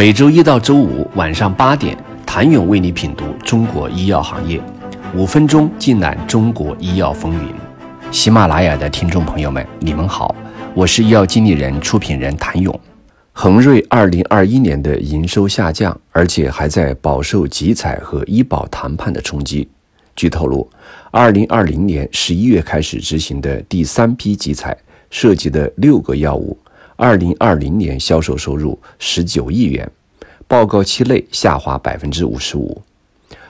每周一到周五晚上八点，谭勇为你品读中国医药行业，五分钟尽览中国医药风云。喜马拉雅的听众朋友们，你们好，我是医药经理人、出品人谭勇。恒瑞二零二一年的营收下降，而且还在饱受集采和医保谈判的冲击。据透露，二零二零年十一月开始执行的第三批集采，涉及的六个药物。二零二零年销售收入十九亿元，报告期内下滑百分之五十五。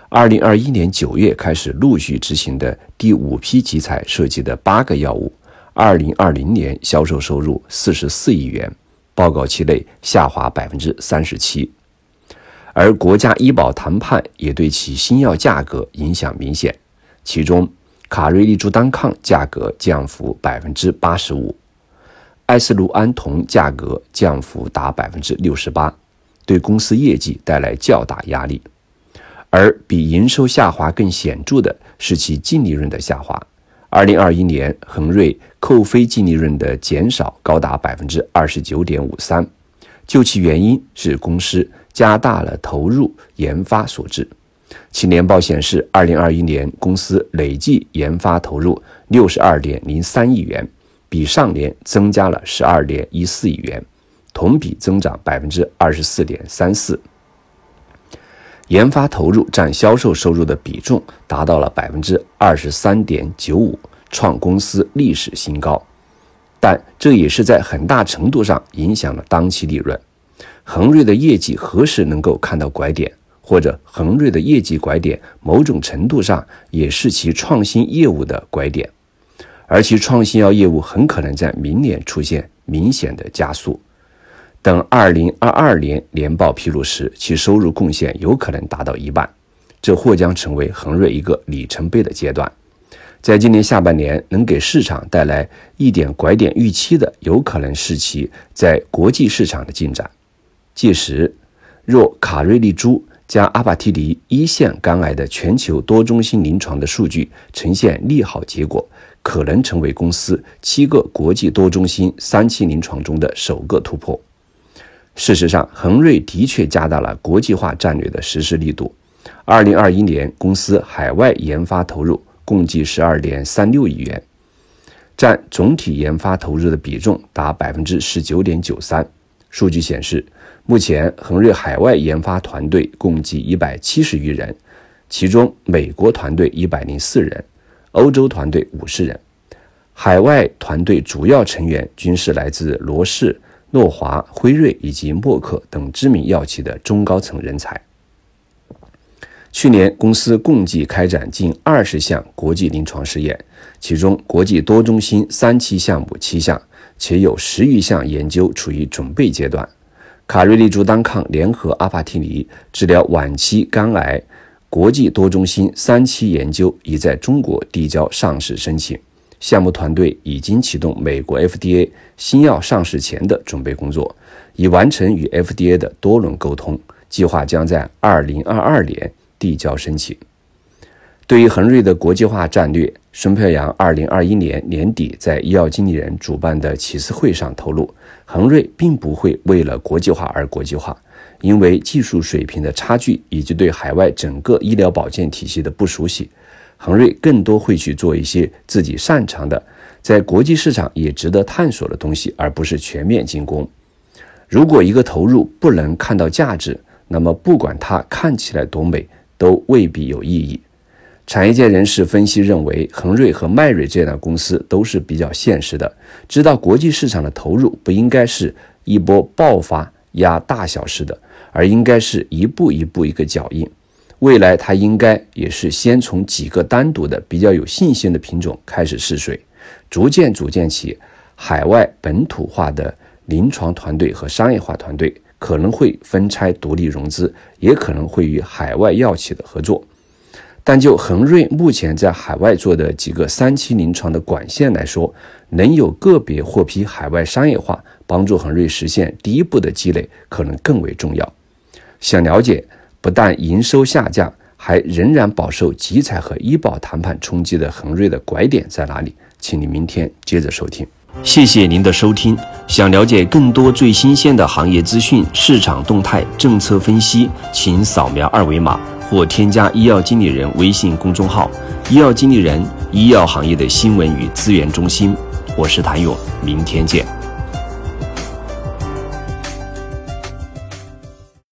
二零二一年九月开始陆续执行的第五批集采涉及的八个药物，二零二零年销售收入四十四亿元，报告期内下滑百分之三十七。而国家医保谈判也对其新药价格影响明显，其中卡瑞利珠单抗价格降幅百分之八十五。艾斯卢安酮价格降幅达百分之六十八，对公司业绩带来较大压力。而比营收下滑更显著的是其净利润的下滑。二零二一年，恒瑞扣非净利润的减少高达百分之二十九点五三，究其原因是公司加大了投入研发所致。其年报显示，二零二一年公司累计研发投入六十二点零三亿元。比上年增加了十二点一四亿元，同比增长百分之二十四点三四。研发投入占销售收入的比重达到了百分之二十三点九五，创公司历史新高。但这也是在很大程度上影响了当期利润。恒瑞的业绩何时能够看到拐点，或者恒瑞的业绩拐点，某种程度上也是其创新业务的拐点。而其创新药业务很可能在明年出现明显的加速。等二零二二年年报披露时，其收入贡献有可能达到一半，这或将成为恒瑞一个里程碑的阶段。在今年下半年能给市场带来一点拐点预期的，有可能是其在国际市场的进展。届时，若卡瑞利珠加阿帕替尼一线肝癌的全球多中心临床的数据呈现利好结果。可能成为公司七个国际多中心三期临床中的首个突破。事实上，恒瑞的确加大了国际化战略的实施力度。二零二一年，公司海外研发投入共计十二点三六亿元，占总体研发投入的比重达百分之十九点九三。数据显示，目前恒瑞海外研发团队共计一百七十余人，其中美国团队一百零四人。欧洲团队五十人，海外团队主要成员均是来自罗氏、诺华、辉瑞以及默克等知名药企的中高层人才。去年，公司共计开展近二十项国际临床试验，其中国际多中心三期项目七项，且有十余项研究处于准备阶段。卡瑞利珠单抗联合阿帕替尼治疗晚期肝癌。国际多中心三期研究已在中国递交上市申请，项目团队已经启动美国 FDA 新药上市前的准备工作，已完成与 FDA 的多轮沟通，计划将在二零二二年递交申请。对于恒瑞的国际化战略，孙飘扬二零二一年年底在医药经理人主办的启示会上透露，恒瑞并不会为了国际化而国际化。因为技术水平的差距以及对海外整个医疗保健体系的不熟悉，恒瑞更多会去做一些自己擅长的，在国际市场也值得探索的东西，而不是全面进攻。如果一个投入不能看到价值，那么不管它看起来多美，都未必有意义。产业界人士分析认为，恒瑞和迈瑞这样的公司都是比较现实的，知道国际市场的投入不应该是一波爆发压大小式的。而应该是一步一步一个脚印，未来它应该也是先从几个单独的比较有信心的品种开始试水，逐渐组建起海外本土化的临床团队和商业化团队，可能会分拆独立融资，也可能会与海外药企的合作。但就恒瑞目前在海外做的几个三期临床的管线来说，能有个别获批海外商业化，帮助恒瑞实现第一步的积累，可能更为重要。想了解不但营收下降，还仍然饱受集采和医保谈判冲击的恒瑞的拐点在哪里？请你明天接着收听。谢谢您的收听。想了解更多最新鲜的行业资讯、市场动态、政策分析，请扫描二维码或添加医药经理人微信公众号“医药经理人”医药行业的新闻与资源中心。我是谭勇，明天见。